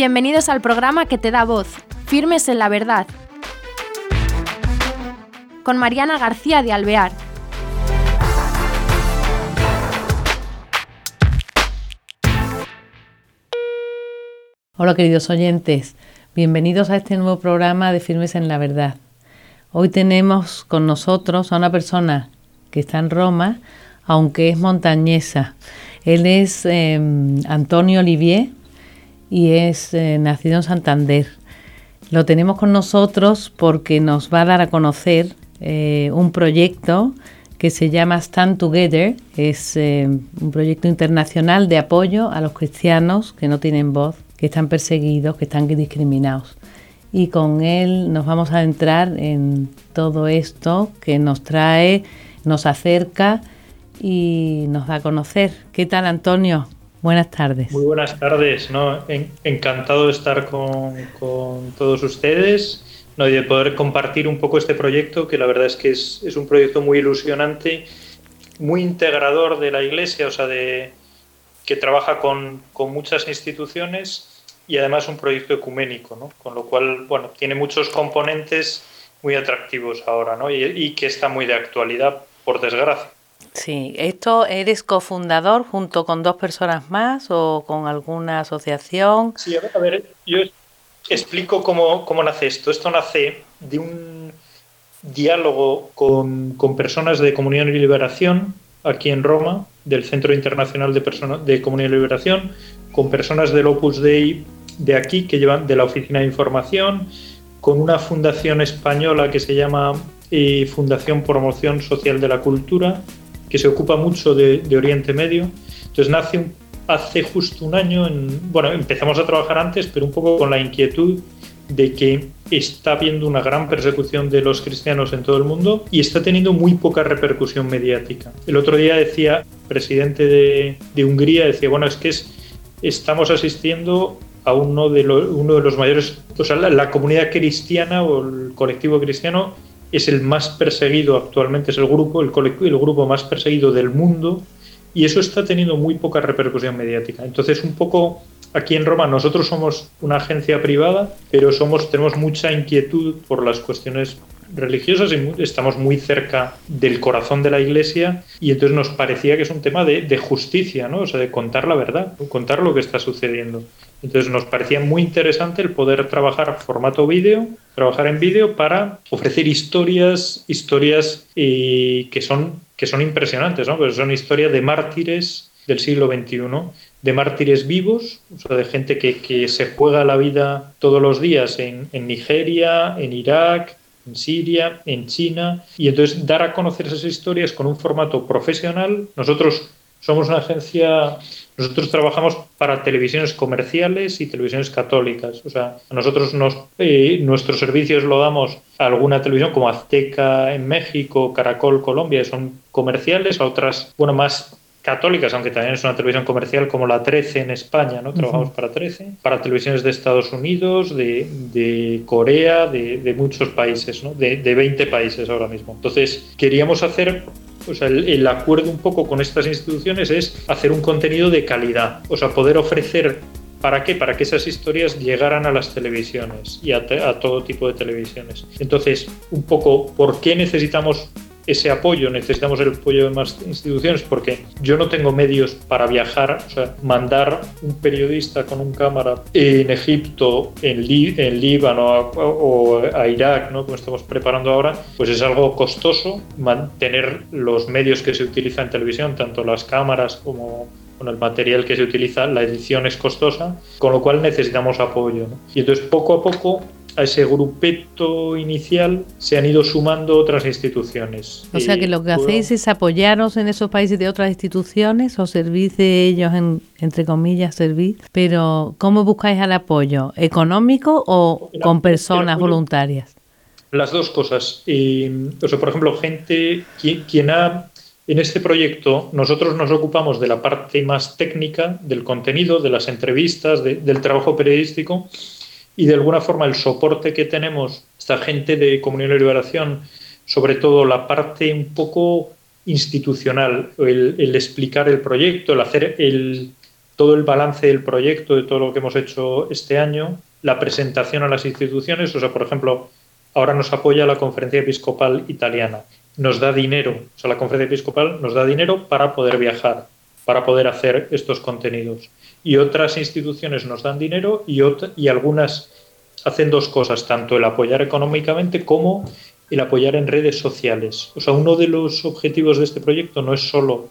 Bienvenidos al programa que te da voz, Firmes en la Verdad, con Mariana García de Alvear. Hola queridos oyentes, bienvenidos a este nuevo programa de Firmes en la Verdad. Hoy tenemos con nosotros a una persona que está en Roma, aunque es montañesa. Él es em, Antonio Olivier y es eh, nacido en Santander. Lo tenemos con nosotros porque nos va a dar a conocer eh, un proyecto que se llama Stand Together. Es em, un proyecto internacional de apoyo a los cristianos que no tienen voz que están perseguidos, que están discriminados. Y con él nos vamos a entrar en todo esto que nos trae, nos acerca y nos da a conocer. ¿Qué tal, Antonio? Buenas tardes. Muy buenas tardes, ¿no? encantado de estar con, todos ustedes ¿no? y de poder compartir un poco este proyecto, que la verdad es que es, un proyecto muy ilusionante, muy integrador de la Iglesia, o sea, de, que trabaja con, con muchas instituciones y además un proyecto ecuménico, ¿no? con lo cual bueno, tiene muchos componentes muy atractivos ahora ¿no? y, que está muy de actualidad, por desgracia. Sí, ¿esto eres cofundador junto con dos personas más o con alguna asociación? Sí, a ver, yo explico cómo, cómo nace esto. Esto nace de un diálogo con, con personas de Comunión y Liberación aquí en Roma, del Centro Internacional de, de Comunión y Liberación, con personas del Opus Dei de aquí, que llevan de la Oficina de Información, con una fundación española que se llama eh, Fundación Promoción Social de la Cultura, que se ocupa mucho de, Oriente Medio. Entonces nace hace justo un año, en, bueno, empezamos a trabajar antes, pero un poco con la inquietud de que está habiendo una gran persecución de los cristianos en todo el mundo y está teniendo muy poca repercusión mediática. El otro día decía, el presidente de, Hungría decía, bueno, es que es, estamos asistiendo a uno de, uno de los mayores, o sea, la, comunidad cristiana o el colectivo cristiano es el más perseguido actualmente, es el grupo, el, el grupo más perseguido del mundo y eso está teniendo muy poca repercusión mediática. Entonces, un poco aquí en Roma, nosotros somos una agencia privada, pero somos, tenemos mucha inquietud por las cuestiones religiosas y estamos muy cerca del corazón de la iglesia y entonces nos parecía que es un tema de, justicia, ¿no? O sea, de contar la verdad, contar lo que está sucediendo. Entonces nos parecía muy interesante el poder trabajar formato vídeo, trabajar en vídeo para ofrecer historias, historias eh, que, son, que son impresionantes, ¿no? Pues son historias de mártires del siglo XXI, de mártires vivos, o sea, de gente que, que se juega la vida todos los días en Nigeria, en Irak, en Siria, en China, y entonces dar a conocer esas historias con un formato profesional. Nosotros somos una agencia, nosotros trabajamos para televisiones comerciales y televisiones católicas. O sea, nosotros nos, eh, nuestros servicios lo damos a alguna televisión como Azteca en México, Caracol Colombia, son comerciales, a otras, bueno, más católicas, aunque también es una televisión comercial como la 13 en España, ¿no? Trabajamos para 13, para televisiones de Estados Unidos, de, de Corea, de, de, muchos países, ¿no? De, de 20 países ahora mismo. Entonces, queríamos hacer o sea, el, acuerdo un poco con estas instituciones es hacer un contenido de calidad, o sea, poder ofrecer, ¿para qué? Para que esas historias llegaran a las televisiones y a todo tipo de televisiones. Entonces, un poco, ¿por qué necesitamos ese apoyo, necesitamos el apoyo de más instituciones porque yo no tengo medios para viajar, o sea, mandar un periodista con un cámara en Egipto, en, en Líbano o a Irak, ¿no? como estamos preparando ahora, pues es algo costoso mantener los medios que se utilizan en televisión, tanto las cámaras como el material que se utiliza, la edición es costosa, con lo cual necesitamos apoyo. Y entonces poco a poco a ese grupeto inicial se han ido sumando otras instituciones. O sea que lo que hacéis es apoyaros en esos países de otras instituciones o servís de ellos, en, entre comillas, servís, pero ¿cómo buscáis el apoyo? ¿Económico o con personas voluntarias? Las dos cosas. o sea, por ejemplo, gente, quien, quien ha en este proyecto nosotros nos ocupamos de la parte más técnica, del contenido, de las entrevistas, del trabajo periodístico y de alguna forma el soporte que tenemos, esta gente de Comunión y Liberación, sobre todo la parte un poco institucional, el, explicar el proyecto, el hacer el, todo el balance del proyecto, de todo lo que hemos hecho este año, la presentación a las instituciones, o sea, por ejemplo, ahora nos apoya la Conferencia Episcopal Italiana, nos da dinero, o sea, la Conferencia Episcopal nos da dinero para poder viajar, para poder hacer estos contenidos. Y otras instituciones nos dan dinero y, y algunas hacen dos cosas, tanto el apoyar económicamente como el apoyar en redes sociales. O sea, uno de los objetivos de este proyecto no es solo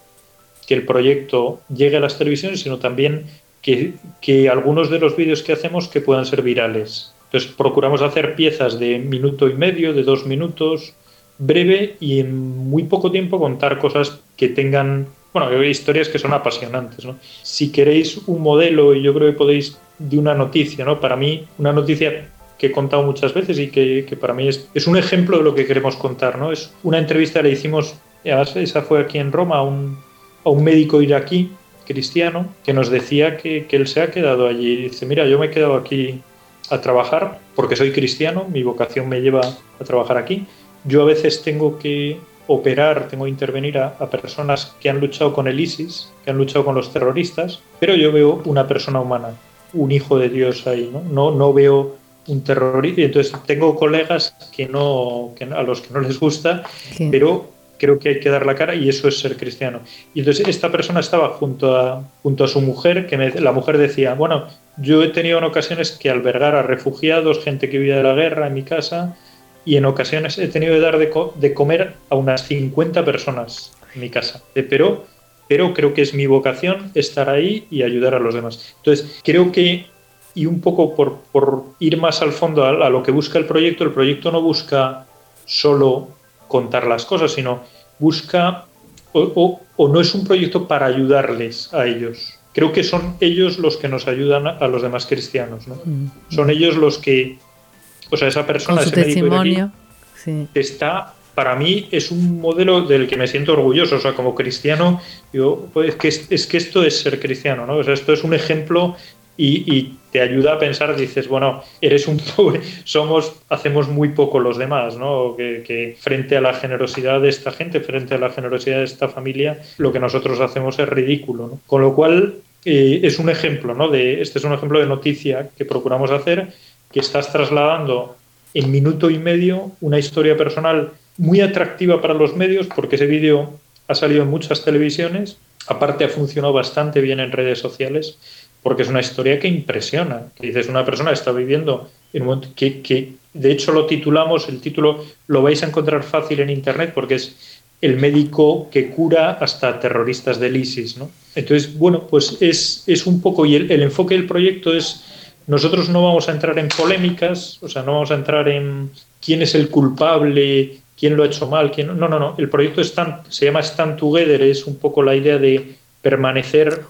que el proyecto llegue a las televisiones, sino también que, que algunos de los vídeos que hacemos que puedan ser virales. Entonces procuramos hacer piezas de minuto y medio, de dos minutos, breve y en muy poco tiempo contar cosas que tengan, bueno, historias que son apasionantes. ¿no? Si queréis un modelo, y yo creo que podéis, de una noticia, ¿no? Para mí, una noticia que he contado muchas veces y que, que para mí es, es, un ejemplo de lo que queremos contar, ¿no? Es una entrevista le hicimos, esa fue aquí en Roma, a un, a un médico iraquí cristiano que nos decía que, que él se ha quedado allí. Dice, mira, yo me he quedado aquí a trabajar porque soy cristiano, mi vocación me lleva a trabajar aquí. Yo a veces tengo que operar, tengo que intervenir a, personas que han luchado con el ISIS, que han luchado con los terroristas, pero yo veo una persona humana, un hijo de Dios ahí, ¿no? No, no veo un terrorista. Entonces tengo colegas que no, que a los que no les gusta, pero creo que hay que dar la cara y eso es ser cristiano. Y entonces esta persona estaba junto a, junto a su mujer, que la mujer decía, bueno, yo he tenido en ocasiones que albergar a refugiados, gente que vive de la guerra en mi casa, y en ocasiones he tenido que dar de, de comer a unas 50 personas en mi casa. Pero, pero creo que es mi vocación estar ahí y ayudar a los demás. Entonces, creo que, y un poco por, por ir más al fondo a, a lo que busca el proyecto, el proyecto no busca solo contar las cosas, sino busca o, no es un proyecto para ayudarles a ellos. Creo que son ellos los que nos ayudan a, los demás cristianos. ¿no? Mm. Son ellos los que, o sea, esa persona, ese testimonio, está, para mí es un modelo del que me siento orgulloso. O sea, como cristiano, yo, pues, que es, que esto es ser cristiano, ¿no? O sea, esto es un ejemplo y, te ayuda a pensar, dices, bueno, eres un pobre, somos, hacemos muy poco los demás, ¿no? Que, frente a la generosidad de esta gente, frente a la generosidad de esta familia, lo que nosotros hacemos es ridículo, ¿no? Con lo cual, eh, es un ejemplo, ¿no? De, este es un ejemplo de noticia que procuramos hacer, que estás trasladando en minuto y medio una historia personal muy atractiva para los medios, porque ese vídeo ha salido en muchas televisiones, aparte ha funcionado bastante bien en redes sociales porque es una historia que impresiona. Que dices, una persona está viviendo en un que, que de hecho lo titulamos, el título lo vais a encontrar fácil en internet porque es el médico que cura hasta terroristas del ISIS. ¿no? Entonces, bueno, pues es, es un poco, y el, enfoque del proyecto es, nosotros no vamos a entrar en polémicas, o sea, no vamos a entrar en quién es el culpable, quién lo ha hecho mal, quién no, no, no, el proyecto se llama Stand Together, es un poco la idea de permanecer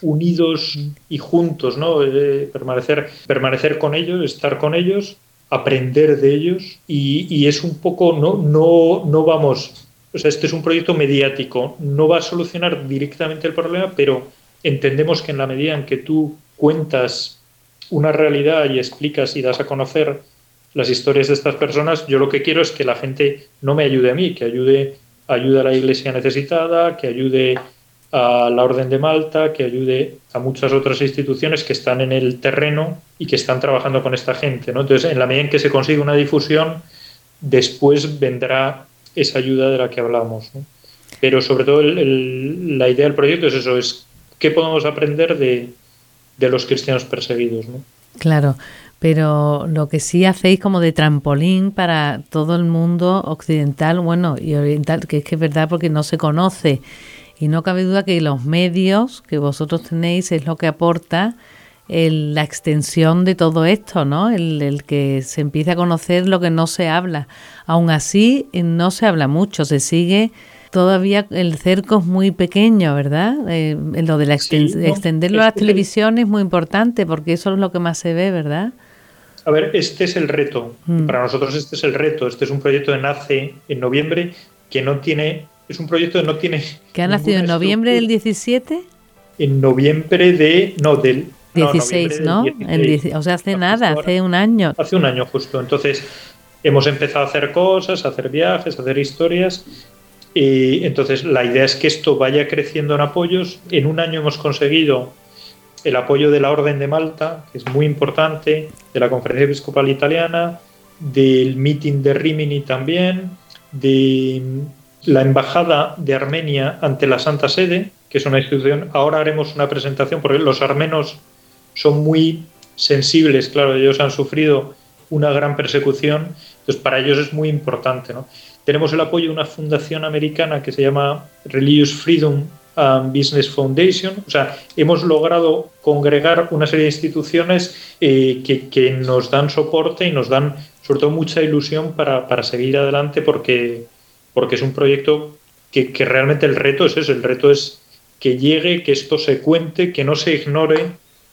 unidos mm. y juntos, ¿no? Eh, permanecer, permanecer con ellos, estar con ellos, aprender de ellos y, es un poco, no, no, no vamos, o sea, este es un proyecto mediático, no va a solucionar directamente el problema, pero entendemos que en la medida en que tú cuentas una realidad y explicas y das a conocer las historias de estas personas, yo lo que quiero es que la gente no me ayude a mí, que ayude, a la iglesia necesitada, que ayude a la Orden de Malta, que ayude a muchas otras instituciones que están en el terreno y que están trabajando con esta gente. ¿no? Entonces, en la medida en que se consigue una difusión, después vendrá esa ayuda de la que hablamos. Pero sobre todo la idea del proyecto es eso, es qué podemos aprender de, de los cristianos perseguidos. ¿no? Claro, pero lo que sí hacéis como de trampolín para todo el mundo occidental, bueno, y oriental, que es que es verdad porque no se conoce y no cabe duda que los medios que vosotros tenéis es lo que aporta la extensión de todo esto, ¿no? El, que se empiece a conocer lo que no se habla. Aún así, no se habla mucho, se sigue todavía el cerco es muy pequeño, ¿verdad? Eh, lo de la extenderlo a las televisiones es muy importante porque eso es lo que más se ve, ¿verdad? A ver, este es el reto. Mm. Para nosotros este es el reto. Este es un proyecto que nace en noviembre que no tiene es un proyecto que no tiene... ¿Que ha nacido en noviembre del 17? En noviembre de... No, del... 16, ¿no? o sea, hace nada, hace un año. Hace un año justo. Entonces, hemos empezado a hacer cosas, a hacer viajes, a hacer historias. Y entonces, la idea es que esto vaya creciendo en apoyos. En un año hemos conseguido el apoyo de la Orden de Malta, que es muy importante, de la Conferencia Episcopal Italiana, del meeting de Rimini también, de la Embajada de Armenia ante la Santa Sede, que es una institución. Ahora haremos una presentación porque los armenos son muy sensibles, claro, ellos han sufrido una gran persecución, entonces para ellos es muy importante. ¿no? Tenemos el apoyo de una fundación americana que se llama Religious Freedom Business Foundation. O sea, hemos logrado congregar una serie de instituciones eh, que, nos dan soporte y nos dan sobre todo mucha ilusión para, seguir adelante porque, porque es un proyecto que, realmente el reto es eso, el reto es que llegue, que esto se cuente, que no se ignore,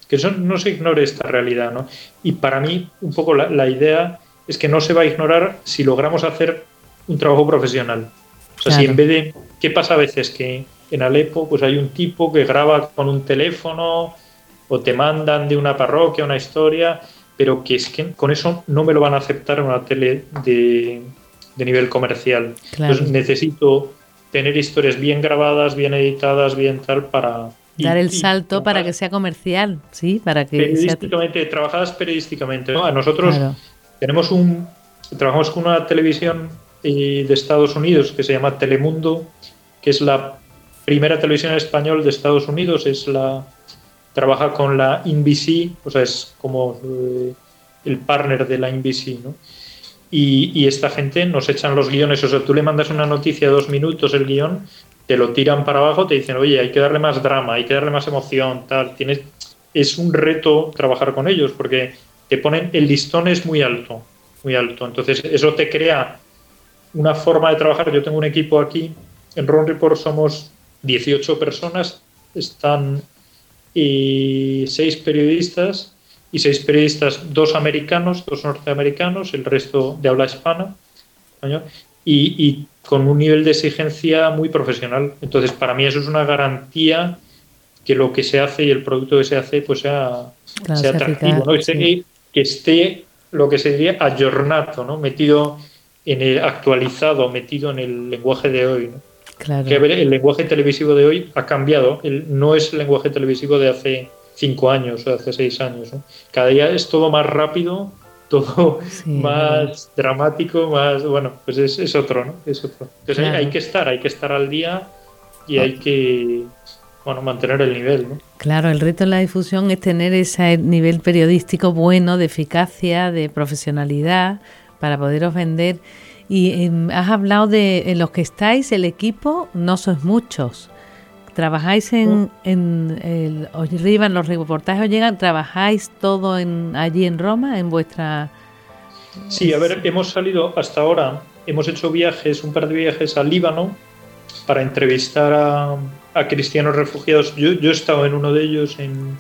que no se ignore esta realidad. ¿no? Y para mí, un poco la, idea es que no se va a ignorar si logramos hacer un trabajo profesional. O sea, si en vez de. ¿Qué pasa a veces? Que en Alepo pues hay un tipo que graba con un teléfono o te mandan de una parroquia una historia, pero que es que con eso no me lo van a aceptar en una tele de, nivel comercial. Entonces necesito tener historias bien grabadas, bien editadas, bien tal para... Dar el salto para que sea comercial, sí, para que... Periodísticamente, trabajadas periodísticamente. Nosotros tenemos un... Trabajamos con una televisión eh, de Estados Unidos que se llama Telemundo, que es la primera televisión en español de Estados Unidos, es la trabaja con la NBC, o sea, es como eh, el partner de la NBC, ¿no? Y, esta gente nos echan los guiones, o sea, tú le mandas una noticia dos minutos el guion, te lo tiran para abajo, te dicen, oye, hay que darle más drama, hay que darle más emoción, tal. Tienes, es un reto trabajar con ellos porque te ponen, el listón es muy alto, muy alto. Entonces, eso te crea una forma de trabajar. Yo tengo un equipo aquí, en Ron Report somos 18 personas, están y seis periodistas y seis periodistas, dos americanos, dos norteamericanos, el resto de habla hispana, y, con un nivel de exigencia muy profesional. Entonces, para mí eso es una garantía que lo que se hace y el producto que se hace pues sea, sea atractivo, que esté lo que se diría ayornato, ¿no? metido en el actualizado, metido en el lenguaje de hoy. ¿no? Que el lenguaje televisivo de hoy ha cambiado. no es el lenguaje televisivo de hace cinco años o de hace seis años. Cada día es todo más rápido, todo más dramático, más. Bueno, pues es, otro, ¿no? Es otro. Entonces hay, que estar, hay que estar al día y hay que. Bueno, mantener el nivel, ¿no? Claro, el reto en la difusión es tener ese nivel periodístico bueno, de eficacia, de profesionalidad, para poderos vender y em, has hablado de en los que estáis, el equipo, no sois muchos. ¿Trabajáis en, en el, os llegan los reportajes, os llegan, trabajáis todo en, allí en Roma, en vuestra... Sí, a ver, hemos salido hasta ahora, hemos hecho viajes, un par de viajes al Líbano para entrevistar a, a cristianos refugiados. Yo, yo, he estado en uno de ellos en,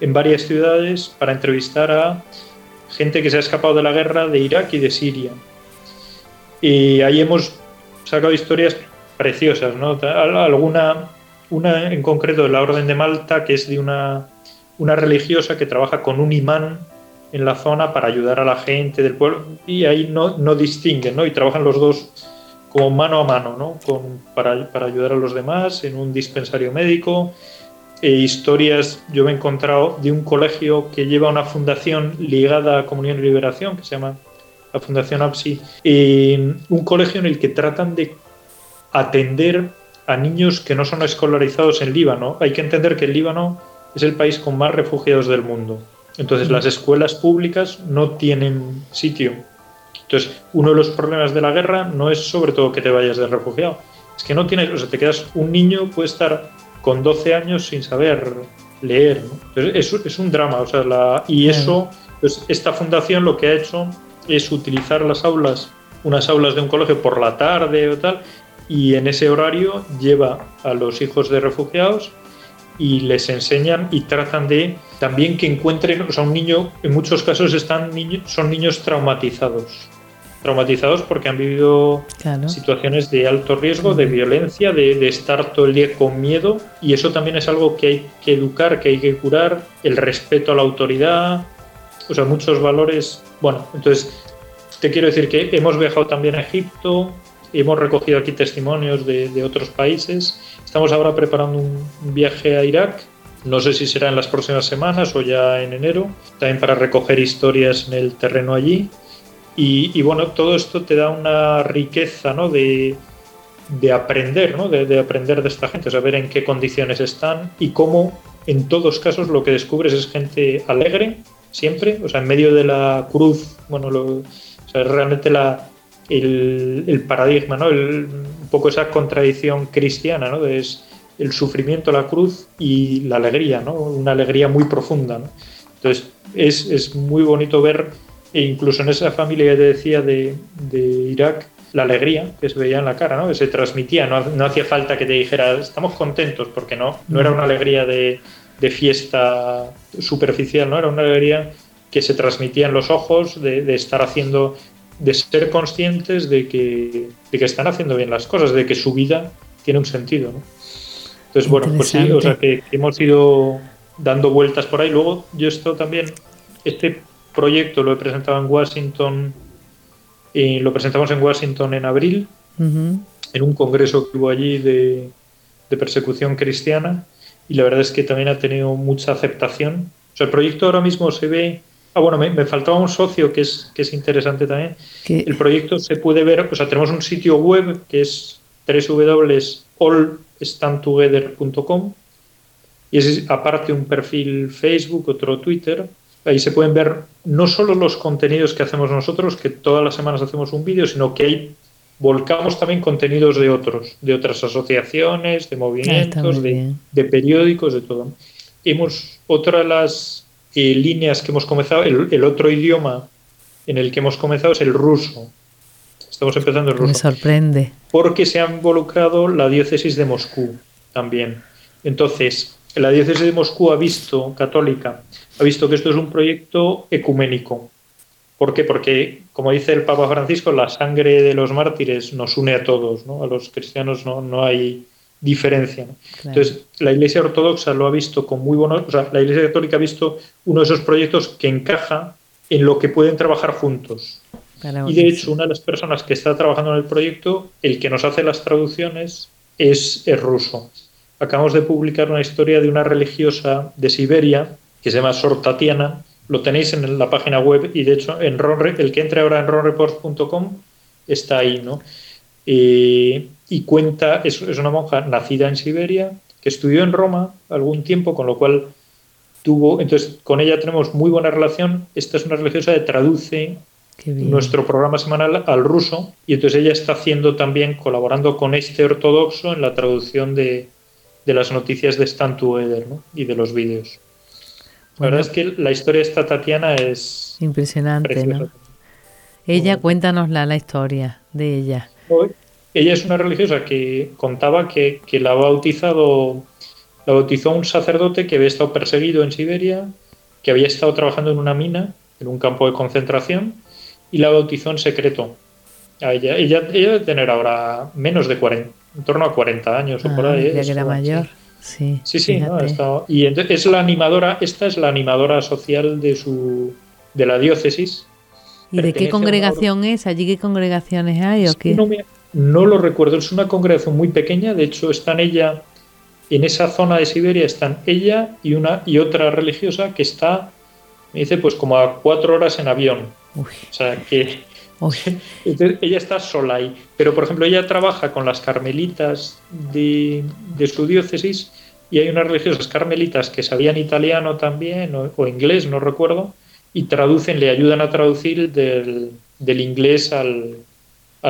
en varias ciudades para entrevistar a gente que se ha escapado de la guerra de Irak y de Siria. Y ahí hemos sacado historias preciosas, ¿no? Alguna, una en concreto de la Orden de Malta, que es de una, una religiosa que trabaja con un imán en la zona para ayudar a la gente del pueblo y ahí no, no distinguen, ¿no? Y trabajan los dos como mano a mano, ¿no? Con, para, para, ayudar a los demás en un dispensario médico. E historias, yo me he encontrado de un colegio que lleva una fundación ligada a Comunión y Liberación, que se llama la Fundación APSI, un colegio en el que tratan de atender a niños que no son escolarizados en Líbano. Hay que entender que el Líbano es el país con más refugiados del mundo. Entonces las escuelas públicas no tienen sitio. Entonces, uno de los problemas de la guerra no es sobre todo que te vayas de refugiado. Es que no tienes, o sea, te quedas, un niño puede estar con 12 años sin saber leer. Entonces, es, un drama. O sea, la, y eso, pues esta fundación lo que ha hecho es utilizar las aulas, unas aulas de un colegio por la tarde o tal, y en ese horario lleva a los hijos de refugiados y les enseñan y tratan de también que encuentren, o sea, un niño, en muchos casos están niños, son niños traumatizados. Traumatizados porque han vivido situaciones de alto riesgo, de violencia, de, de, estar todo el día con miedo. Y eso también es algo que hay que educar, que hay que curar. El respeto a la autoridad, o sea, muchos valores. Bueno, entonces te quiero decir que hemos viajado también a Egipto, hemos recogido aquí testimonios de, otros países. Estamos ahora preparando un, viaje a Irak No sé si será en las próximas semanas o ya en enero, también para recoger historias en el terreno allí. Y, bueno, todo esto te da una riqueza ¿no? de, de aprender, ¿no? De, aprender de esta gente, saber en qué condiciones están y cómo en todos casos lo que descubres es gente alegre, siempre, o sea, en medio de la cruz, bueno, lo, o realmente la, el, paradigma, ¿no? un poco esa contradicción cristiana, ¿no? es el sufrimiento, la cruz y la alegría, ¿no? Una alegría muy profunda, ¿no? Entonces, es, es muy bonito ver e incluso en esa familia que te decía de, Irak, la alegría que se veía en la cara, ¿no? que se transmitía, no, hacía falta que te dijera estamos contentos, porque no, no era una alegría de, fiesta superficial, ¿no? era una alegría que se transmitía en los ojos, de, estar haciendo, de ser conscientes de que, de que están haciendo bien las cosas, de que su vida tiene un sentido. ¿no? Entonces, bueno, pues sí, o sea que hemos ido dando vueltas por ahí. Luego, yo esto también, este proyecto lo he presentado en Washington, y lo presentamos en Washington en abril, en un congreso que hubo allí de, persecución cristiana, y la verdad es que también ha tenido mucha aceptación. O sea, el proyecto ahora mismo se ve. Ah, bueno, me, faltaba un socio que es, que es interesante también. El proyecto se puede ver, o sea, tenemos un sitio web que es www.allstandtogether.com y es aparte un perfil Facebook, otro Twitter, Ahí se pueden ver no solo los contenidos que hacemos nosotros, que todas las semanas hacemos un vídeo, sino que ahí volcamos también contenidos de otros, de otras asociaciones, de movimientos, de, periódicos, de todo. Hemos, otra de las eh, líneas que hemos comenzado, el, otro idioma en el que hemos comenzado es el ruso. Estamos empezando el ruso. Me sorprende. Porque se ha involucrado la diócesis de Moscú también. Entonces, la diócesis de Moscú ha visto, católica, ha visto que esto es un proyecto ecuménico. ¿Por qué? Porque, como dice el Papa Francisco, la sangre de los mártires nos une a todos, ¿no? A los cristianos no, no hay diferencia. Entonces, la Iglesia Ortodoxa lo ha visto con muy buenos... O sea, la Iglesia Católica ha visto uno de esos proyectos que encaja en lo que pueden trabajar juntos. y de hecho, una de las personas que está trabajando en el proyecto, el que nos hace las traducciones, es, es ruso. Acabamos de publicar una historia de una religiosa de Siberia que se llama Sor Tatiana. Lo tenéis en la página web y de hecho en el que entre ahora en ronreport.com está ahí, ¿no? y cuenta, es, es, una monja nacida en Siberia, que estudió en Roma algún tiempo, con lo cual tuvo, entonces con ella tenemos muy buena relación. Esta es una religiosa que traduce nuestro programa semanal al ruso y entonces ella está haciendo también, colaborando con este ortodoxo en la traducción de, de las noticias de Stan Together ¿no? y de los vídeos. La verdad es que la historia de esta Tatiana es impresionante, ¿no? Ella, cuéntanosla la historia de ella. Ella es una religiosa que contaba que, la ha bautizado, la bautizó un sacerdote que había estado perseguido en Siberia, que había estado trabajando en una mina, en un campo de concentración, y la bautizó en secreto. A ella, ella, ella debe tener ahora menos de 40, en torno a 40 años o por ah, ahí. Ya que era mayor. Sí, sí, sí y es la animadora, esta es la animadora social de su de la diócesis. ¿Y de qué congregación es? ¿Allí qué congregaciones hay o qué? No, lo recuerdo, es una congregación muy pequeña, de hecho están ella en esa zona de Siberia están ella y una y otra religiosa que está me dice pues como a cuatro horas en avión. O sea que ella está sola ahí. Pero, por ejemplo, ella trabaja con las carmelitas de, su diócesis y hay unas religiosas carmelitas que sabían italiano también o, inglés, no recuerdo, y traducen, le ayudan a traducir del, inglés al,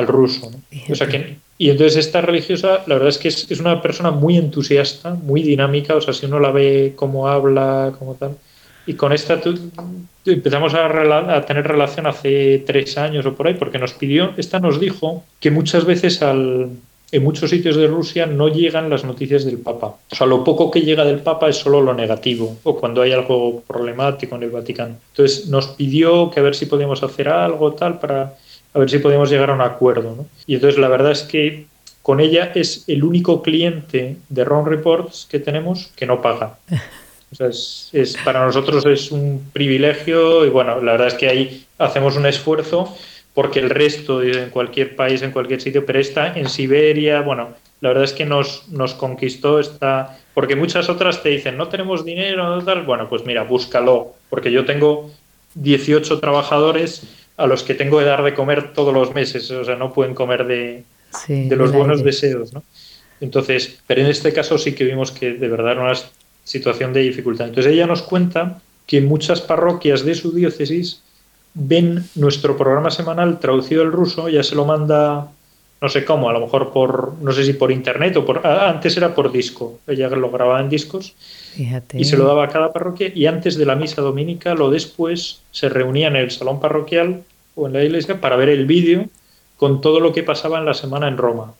ruso. O sea que, y entonces esta religiosa, la verdad es que es, es, una persona muy entusiasta, muy dinámica, o sea, si uno la ve cómo habla, como tal, y con esta empezamos a, tener relación hace tres años o por ahí, porque nos pidió, esta nos dijo que muchas veces al, en muchos sitios de Rusia no llegan las noticias del Papa. O sea, lo poco que llega del Papa es solo lo negativo, o cuando hay algo problemático en el Vaticano. Entonces nos pidió que a ver si podíamos hacer algo tal para a ver si podíamos llegar a un acuerdo. Y entonces la verdad es que con ella es el único cliente de Ron Reports que tenemos que no paga. es, para nosotros es un privilegio y bueno, la verdad es que ahí hacemos un esfuerzo porque el resto en cualquier país, en cualquier sitio, pero está en Siberia, bueno, la verdad es que nos, nos conquistó esta, porque muchas otras te dicen, no tenemos dinero, no tal, bueno, pues mira, búscalo, porque yo tengo 18 trabajadores a los que tengo que dar de comer todos los meses, o sea, no pueden comer de, de los buenos deseos, ¿no? Entonces, pero en este caso sí que vimos que de verdad era una situación de dificultad. Entonces ella nos cuenta que muchas parroquias de su diócesis ven nuestro programa semanal traducido al ruso, ya se lo manda, no sé cómo, a lo mejor por, no sé si por internet o por, ah, antes era por disco, ella lo grababa en discos y se lo daba a cada parroquia y antes de la misa dominical o después se reunían en el salón parroquial o en la iglesia para ver el vídeo con todo lo que pasaba en la semana en Roma.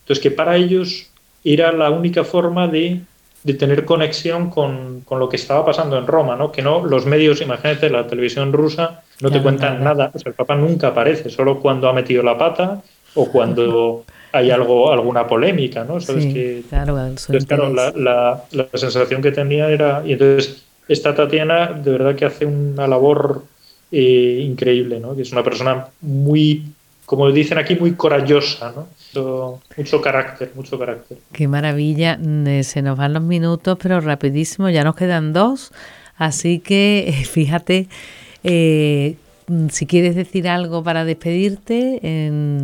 Entonces que para ellos era la única forma de de tener conexión con, con, lo que estaba pasando en Roma, ¿no? Que no, los medios, imagínate, la televisión rusa no te cuentan nada, o sea, el Papa nunca aparece, solo cuando ha metido la pata o cuando hay algo, alguna polémica, ¿no? ¿Sabes que, claro, entonces, claro la, la, la, sensación que tenía era, y entonces esta Tatiana de verdad que hace una labor eh, increíble, ¿no? Que es una persona muy como dicen aquí, muy corajosa, ¿no? Mucho, carácter, mucho carácter. Qué maravilla, mm, se nos van los minutos, pero rapidísimo, ya nos quedan dos, así que fíjate, eh, mm, si quieres decir algo para despedirte.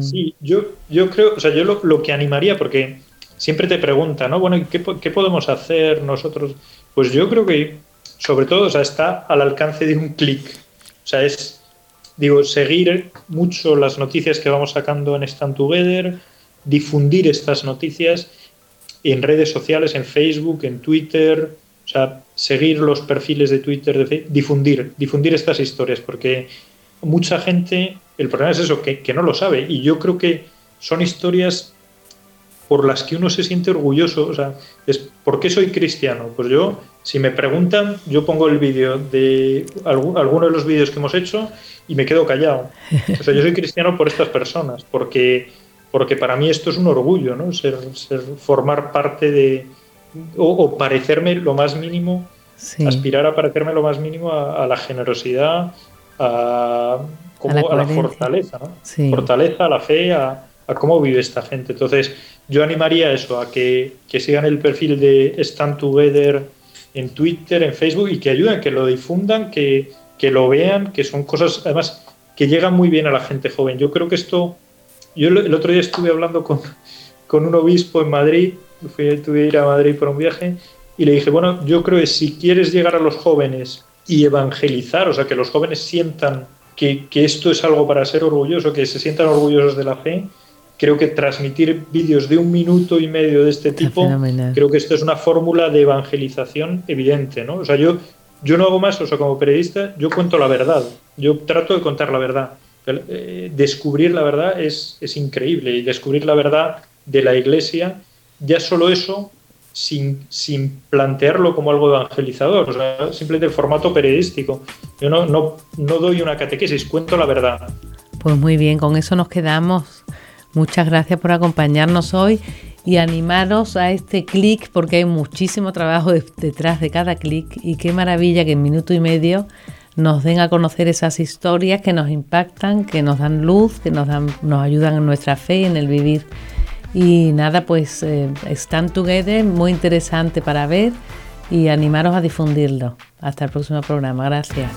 Sí, yo, yo creo, o sea, yo lo, que animaría, porque siempre te preguntan, ¿no? Bueno, ¿qué, ¿qué podemos hacer nosotros? Pues yo creo que, sobre todo, o sea, está al alcance de un clic. O sea, es digo, seguir mucho las noticias que vamos sacando en Stand Together, difundir estas noticias en redes sociales, en Facebook, en Twitter, o sea, seguir los perfiles de Twitter, de difundir, difundir estas historias, porque mucha gente, el problema es eso, que, que no lo sabe, y yo creo que son historias por las que uno se siente orgulloso. O sea, es ¿por qué soy cristiano? Pues yo, si me preguntan, yo pongo el vídeo de alguno de los vídeos que hemos hecho y me quedo callado. O sea, yo soy cristiano por estas personas, porque, porque para mí esto es un orgullo, ¿no? Ser, formar parte de, o, parecerme lo más mínimo, aspirar a parecerme lo más mínimo a, la generosidad, a, como, a, la, fortaleza, ¿no? Fortaleza, a la fe, a, a cómo vive esta gente. Entonces, yo animaría eso, a que, sigan el perfil de Stand Together en Twitter, en Facebook y que ayuden, que lo difundan, que, lo vean, que son cosas, además, que llegan muy bien a la gente joven. Yo creo que esto, yo el otro día estuve hablando con, con un obispo en Madrid, fui, tuve a ir a Madrid por un viaje, y le dije, bueno, yo creo que si quieres llegar a los jóvenes y evangelizar, o sea, que los jóvenes sientan que, que esto es algo para ser orgulloso, que se sientan orgullosos de la fe, creo que transmitir vídeos de un minuto y medio de este tipo, creo que esto es una fórmula de evangelización evidente, ¿no? O sea, yo, yo no hago más, o sea, como periodista, yo cuento la verdad, yo trato de contar la verdad. Eh, descubrir la verdad es, es increíble y descubrir la verdad de la iglesia, ya solo eso, sin, sin plantearlo como algo evangelizador, o sea, simplemente el formato periodístico. Yo no, no, no doy una catequesis, cuento la verdad. Pues muy bien, con eso nos quedamos. Muchas gracias por acompañarnos hoy y animaros a este clic porque hay muchísimo trabajo detrás de cada clic y qué maravilla que en minuto y medio nos den a conocer esas historias que nos impactan, que nos dan luz, que nos, dan, nos ayudan en nuestra fe y en el vivir. Y nada, pues eh, Stand Together, muy interesante para ver y animaros a difundirlo. Hasta el próximo programa. Gracias.